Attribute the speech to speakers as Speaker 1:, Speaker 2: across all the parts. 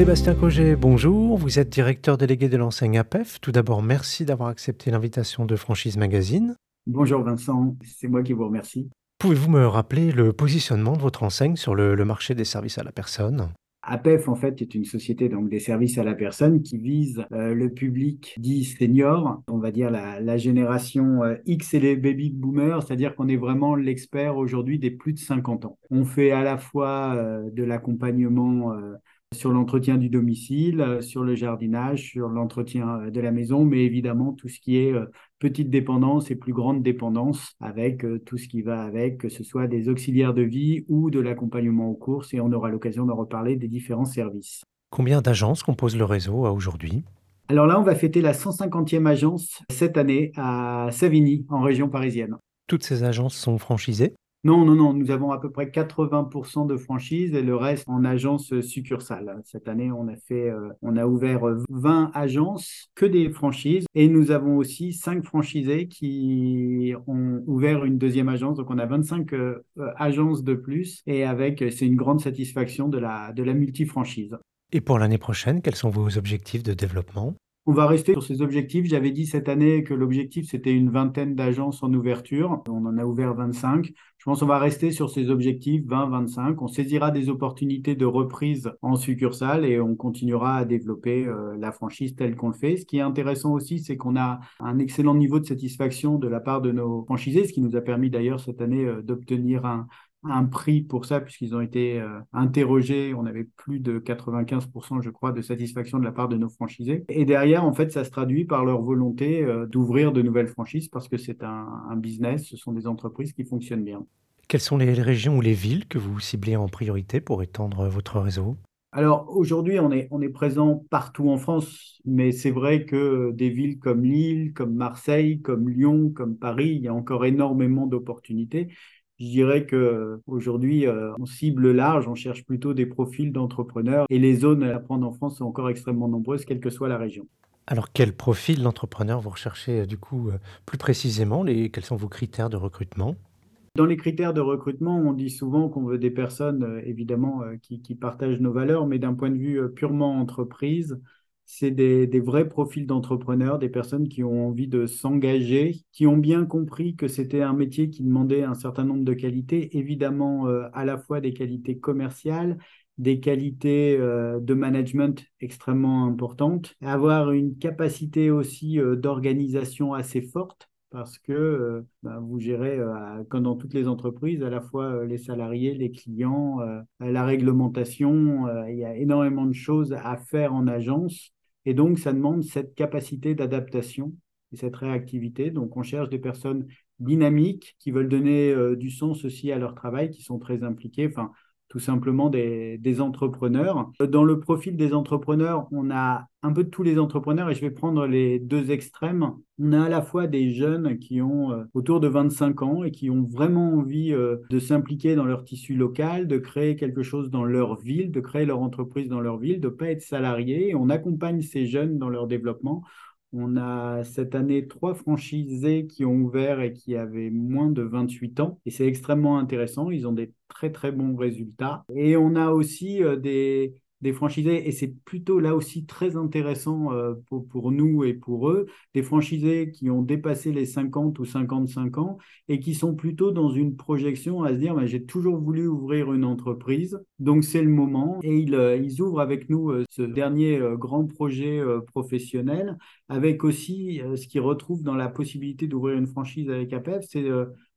Speaker 1: Sébastien Coget, bonjour. Vous êtes directeur délégué de l'enseigne APEF. Tout d'abord, merci d'avoir accepté l'invitation de Franchise Magazine.
Speaker 2: Bonjour Vincent, c'est moi qui vous remercie.
Speaker 1: Pouvez-vous me rappeler le positionnement de votre enseigne sur le, le marché des services à la personne?
Speaker 2: APEF, en fait, est une société donc des services à la personne qui vise euh, le public dit senior, on va dire la, la génération euh, X et les baby boomers, c'est-à-dire qu'on est vraiment l'expert aujourd'hui des plus de 50 ans. On fait à la fois euh, de l'accompagnement sur l'entretien du domicile, euh, sur le jardinage, sur l'entretien euh, de la maison, mais évidemment tout ce qui est euh, petite dépendance et plus grande dépendance avec tout ce qui va avec, que ce soit des auxiliaires de vie ou de l'accompagnement aux courses, et on aura l'occasion de reparler des différents services.
Speaker 1: Combien d'agences composent le réseau aujourd'hui?
Speaker 2: Alors là, on va fêter la 150e agence cette année à Savigny, en région parisienne.
Speaker 1: Toutes ces agences sont franchisées?
Speaker 2: Non, non, non, nous avons à peu près 80% de franchises et le reste en agence succursale. Cette année, on a fait, euh, on a ouvert 20 agences, que des franchises, et nous avons aussi 5 franchisés qui ont ouvert une deuxième agence. Donc, on a 25 euh, agences de plus et avec, c'est une grande satisfaction de la, de la multifranchise.
Speaker 1: Et pour l'année prochaine, quels sont vos objectifs de développement?
Speaker 2: On va rester sur ces objectifs. J'avais dit cette année que l'objectif, c'était une vingtaine d'agences en ouverture. On en a ouvert 25. Je pense qu'on va rester sur ces objectifs 20-25. On saisira des opportunités de reprise en succursale et on continuera à développer euh, la franchise telle qu'on le fait. Ce qui est intéressant aussi, c'est qu'on a un excellent niveau de satisfaction de la part de nos franchisés, ce qui nous a permis d'ailleurs cette année euh, d'obtenir un, un prix pour ça, puisqu'ils ont été euh, interrogés. On avait plus de 95%, je crois, de satisfaction de la part de nos franchisés. Et derrière, en fait, ça se traduit par leur volonté euh, d'ouvrir de nouvelles franchises parce que c'est un, un, business, ce sont des entreprises qui fonctionnent bien.
Speaker 1: Quelles sont les régions ou les villes que vous ciblez en priorité pour étendre votre réseau?
Speaker 2: Alors aujourd'hui, on est, on est présent partout en France, mais c'est vrai que des villes comme Lille, comme Marseille, comme Lyon, comme Paris, il y a encore énormément d'opportunités. Je dirais que aujourd'hui, euh, on cible large, on cherche plutôt des profils d'entrepreneurs et les zones à prendre en France sont encore extrêmement nombreuses, quelle que soit la région.
Speaker 1: Alors, quel profil d'entrepreneur vous recherchez euh, du coup euh, plus précisément les, Quels sont vos critères de recrutement?
Speaker 2: Dans les critères de recrutement, on dit souvent qu'on veut des personnes, évidemment, qui, qui, partagent nos valeurs, mais d'un point de vue purement entreprise, c'est des, vrais profils d'entrepreneurs, des personnes qui ont envie de s'engager, qui ont bien compris que c'était un métier qui demandait un certain nombre de qualités, évidemment euh, à la fois des qualités commerciales, des qualités euh, de management extrêmement importantes, avoir une capacité aussi euh, d'organisation assez forte parce que bah, vous gérez, comme dans toutes les entreprises, à la fois les salariés, les clients, la réglementation. il y a énormément de choses à faire en agence et donc, ça demande cette capacité d'adaptation et cette réactivité. Donc, on cherche des personnes dynamiques qui veulent donner euh, du sens aussi à leur travail, qui sont très impliquées. Enfin, tout simplement des, entrepreneurs. Dans le profil des entrepreneurs, on a un peu tous les entrepreneurs et je vais prendre les deux extrêmes. On a à la fois des jeunes qui ont euh, autour de 25 ans et qui ont vraiment envie euh, de s'impliquer dans leur tissu local, de créer quelque chose dans leur ville, de créer leur entreprise dans leur ville, de ne pas être salarié. On accompagne ces jeunes dans leur développement on a cette année trois franchisés qui ont ouvert et qui avaient moins de 28 ans. Et c'est extrêmement intéressant. Ils ont des très très bons résultats. Et on a aussi euh, des, des franchisés, et c'est plutôt là aussi très intéressant euh, pour, pour, nous et pour eux, des franchisés qui ont dépassé les 50 ou 55 ans et qui sont plutôt dans une projection à se dire, bah, j'ai toujours voulu ouvrir une entreprise, donc c'est le moment. Et ils, euh, ils ouvrent avec nous euh, ce dernier grand projet professionnel, avec aussi ce qu'ils retrouvent dans la possibilité d'ouvrir une franchise avec APEF, c'est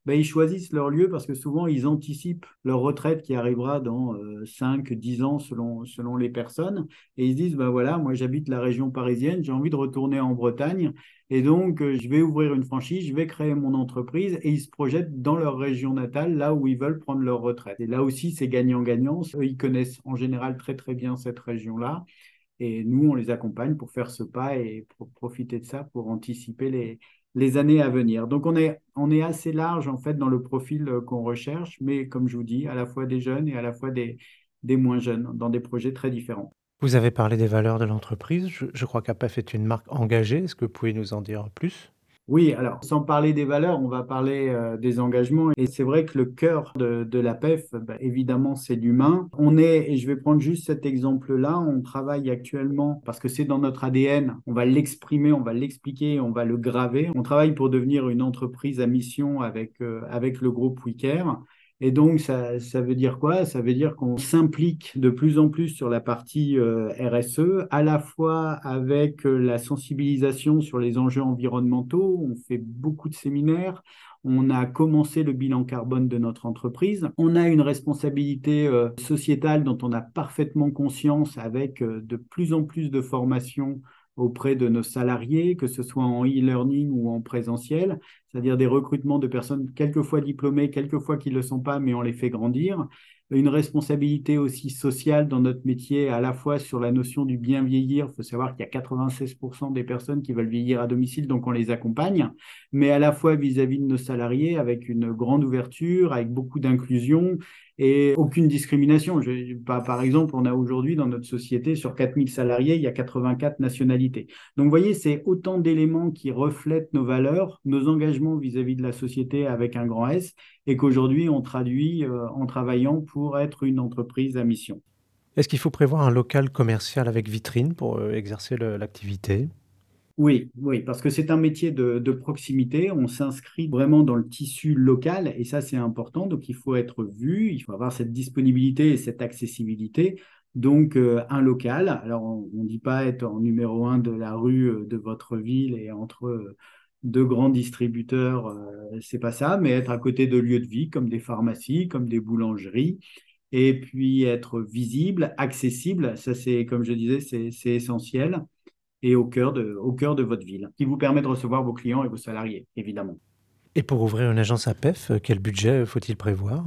Speaker 2: ben, ils choisissent leur lieu parce que souvent, ils anticipent leur retraite qui arrivera dans 5, euh, 10 ans selon, selon les personnes. Et ils se disent, ben voilà, moi j'habite la région parisienne, j'ai envie de retourner en Bretagne. Et donc, euh, je vais ouvrir une franchise, je vais créer mon entreprise et ils se projettent dans leur région natale, là où ils veulent prendre leur retraite. Et là aussi, c'est gagnant-gagnant. Eux, ils connaissent en général très, très bien cette région-là. Et nous, on les accompagne pour faire ce pas et pour profiter de ça, pour anticiper les, les années à venir. Donc on est, on est assez large en fait dans le profil euh, qu'on recherche, mais comme je vous dis, à la fois des jeunes et à la fois des, des moins jeunes, dans des projets très différents.
Speaker 1: Vous avez parlé des valeurs de l'entreprise. Je, crois qu'APEF est une marque engagée. Est-ce que vous pouvez nous en dire plus?
Speaker 2: Oui, alors sans parler des valeurs, on va parler euh, des engagements. Et c'est vrai que le cœur de, de la PEF, bah, évidemment, c'est l'humain. On est, et je vais prendre juste cet exemple-là, on travaille actuellement, parce que c'est dans notre ADN, on va l'exprimer, on va l'expliquer, on va le graver. On travaille pour devenir une entreprise à mission avec, euh, avec le groupe WeCare. Et donc, ça, ça, veut dire quoi? Ça veut dire qu'on s'implique de plus en plus sur la partie euh, RSE, à la fois avec euh, la sensibilisation sur les enjeux environnementaux. On fait beaucoup de séminaires. On a commencé le bilan carbone de notre entreprise. On a une responsabilité euh, sociétale dont on a parfaitement conscience avec de plus en plus de formations auprès de nos salariés, que ce soit en e-learning ou en présentiel, c'est-à-dire des recrutements de personnes quelquefois diplômées, quelquefois qui ne le sont pas, mais on les fait grandir une responsabilité aussi sociale dans notre métier, à la fois sur la notion du bien vieillir. Il faut savoir qu'il y a 96% des personnes qui veulent vieillir à domicile, donc on les accompagne, mais à la fois vis-à-vis de nos salariés, avec une grande ouverture, avec beaucoup d'inclusion et aucune discrimination. Je, par exemple, on a aujourd'hui dans notre société, sur 4000 salariés, il y a 84 nationalités. Donc, vous voyez, c'est autant d'éléments qui reflètent nos valeurs, nos engagements vis-à-vis de la société avec un grand S, et qu'aujourd'hui, on traduit euh, en travaillant pour être une entreprise à mission.
Speaker 1: Est-ce qu'il faut prévoir un local commercial avec vitrine pour euh, exercer l'activité?
Speaker 2: Oui, oui, parce que c'est un métier de, proximité. On s'inscrit vraiment dans le tissu local et ça, c'est important. Donc, il faut être vu, il faut avoir cette disponibilité et cette accessibilité. Donc, euh, un local. Alors, on ne dit pas être en numéro un de la rue euh, de votre ville et entre euh, deux grands distributeurs, c'est pas ça, mais être à côté de lieux de vie comme des pharmacies, comme des boulangeries. Et puis être visible, accessible, ça c'est, comme je disais, c'est essentiel et au cœur, de, au cœur de votre ville, qui vous permet de recevoir vos clients et vos salariés, évidemment.
Speaker 1: Et pour ouvrir une agence APEF, quel budget faut-il prévoir?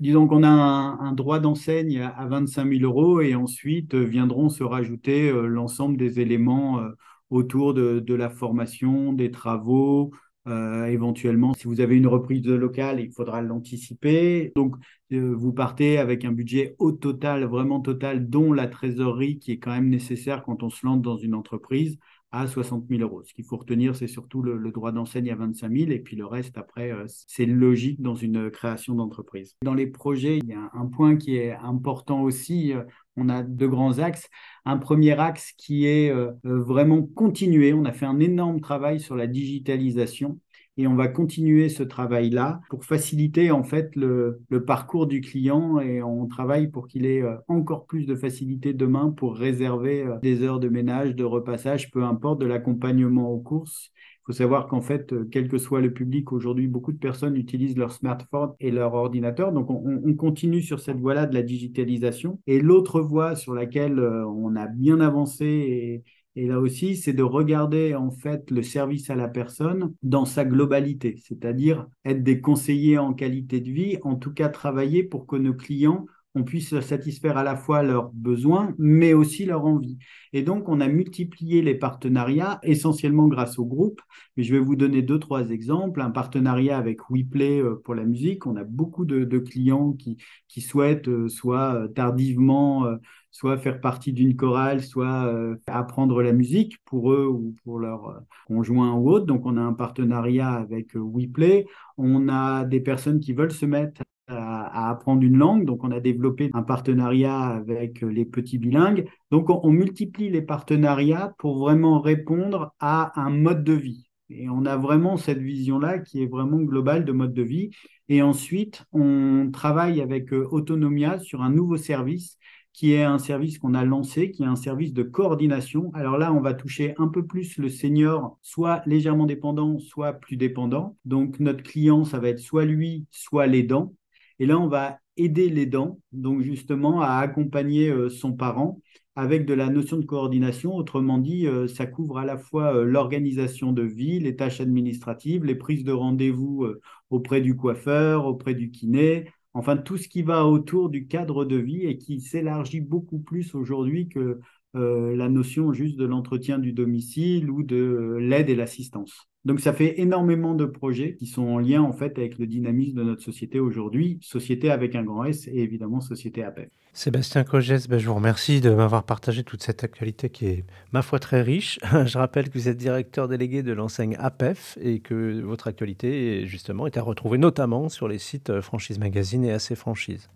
Speaker 2: Disons qu'on a un, droit d'enseigne à 25 000 euros et ensuite euh, viendront se rajouter euh, l'ensemble des éléments euh, autour de, de, la formation, des travaux, euh, éventuellement, si vous avez une reprise de local, il faudra l'anticiper. Donc, euh, vous partez avec un budget au total, vraiment total, dont la trésorerie qui est quand même nécessaire quand on se lance dans une entreprise à 60 000 euros. Ce qu'il faut retenir, c'est surtout le, droit d'enseigne à 25 000 et puis le reste, après, euh, c'est logique dans une création d'entreprise. Dans les projets, il y a un point qui est important aussi. On a deux grands axes. Un premier axe qui est euh, euh, vraiment continué. On a fait un énorme travail sur la digitalisation et on va continuer ce travail-là pour faciliter en fait le, parcours du client et on travaille pour qu'il ait euh, encore plus de facilité demain pour réserver des heures de ménage, de repassage, peu importe, de l'accompagnement aux courses faut savoir qu'en fait, euh, quel que soit le public, aujourd'hui, beaucoup de personnes utilisent leur smartphone et leur ordinateur. Donc, on, continue sur cette voie-là de la digitalisation. Et l'autre voie sur laquelle euh, on a bien avancé là aussi, c'est de regarder en fait le service à la personne dans sa globalité, c'est-à-dire être des conseillers en qualité de vie, en tout cas travailler pour que nos clients on puisse satisfaire à la fois leurs besoins, mais aussi leurs envies. Et donc, on a multiplié les partenariats, essentiellement grâce au groupe. Mais je vais vous donner deux, trois exemples. Un partenariat avec WePlay euh, pour la musique. On a beaucoup de, clients qui, qui souhaitent euh, soit euh, tardivement, soit faire partie d'une chorale, soit apprendre la musique pour eux ou pour leurs conjoints ou autres. Donc, on a un partenariat avec WePlay. On a des personnes qui veulent se mettre à, apprendre une langue. Donc, on a développé un partenariat avec les petits bilingues. Donc, on, multiplie les partenariats pour vraiment répondre à un mode de vie. Et on a vraiment cette vision-là qui est vraiment globale de mode de vie. Et ensuite, on travaille avec euh, Autonomia sur un nouveau service qui est un service qu'on a lancé, qui est un service de coordination. Alors là, on va toucher un peu plus le senior, soit légèrement dépendant, soit plus dépendant. Donc notre client, ça va être soit lui, soit l'aidant. Et là, on va aider l'aidant, donc justement à accompagner euh, son parent avec de la notion de coordination. Autrement dit, euh, ça couvre à la fois euh, l'organisation de vie, les tâches administratives, les prises de rendez-vous auprès du coiffeur, auprès du kiné, enfin tout ce qui va autour du cadre de vie et qui s'élargit beaucoup plus aujourd'hui que euh, la notion juste de l'entretien du domicile ou de l'aide et l'assistance. Donc ça fait énormément de projets qui sont en lien en fait avec le dynamisme de notre société aujourd'hui, société avec un grand S et évidemment société APEF.
Speaker 1: Sébastien Cogès, ben, je vous remercie de m'avoir partagé toute cette actualité qui est, ma foi, très riche. Je rappelle que vous êtes directeur délégué de l'enseigne APEF et que votre actualité, justement, est à retrouver notamment sur les sites Franchise Magazine et AC Franchise.